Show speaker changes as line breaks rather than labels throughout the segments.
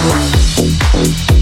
Bye.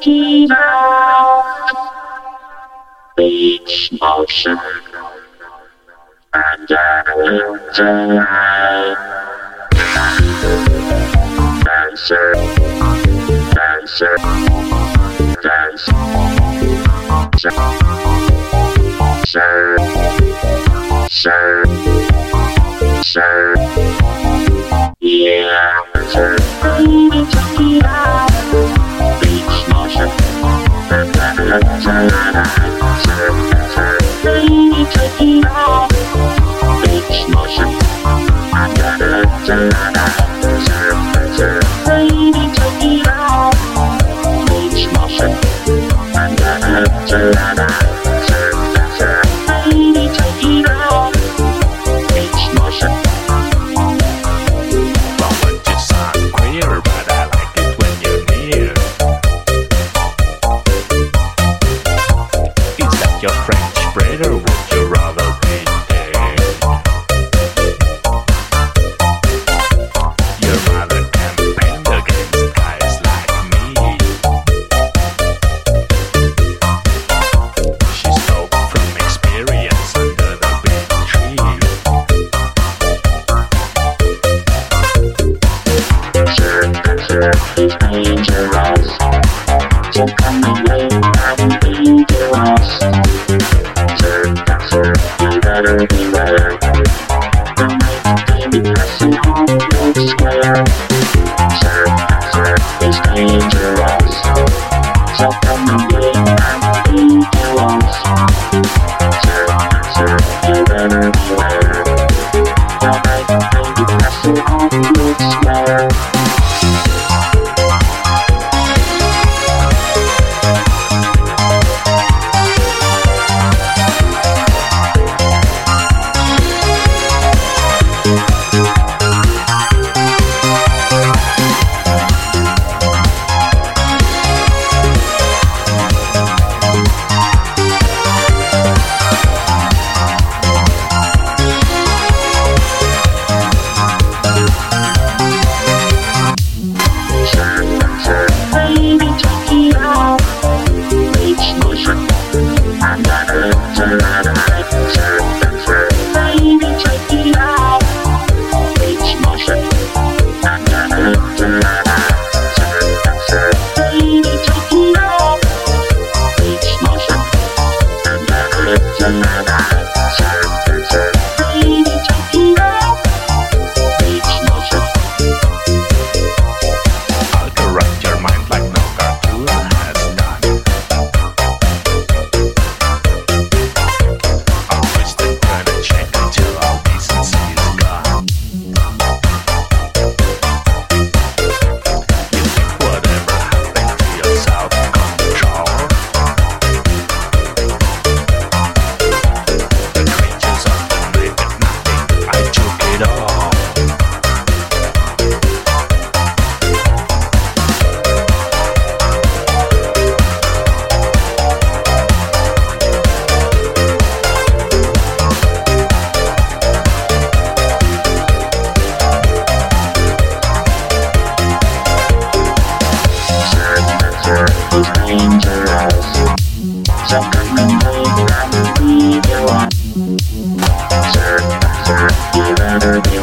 Keeper. Saturday.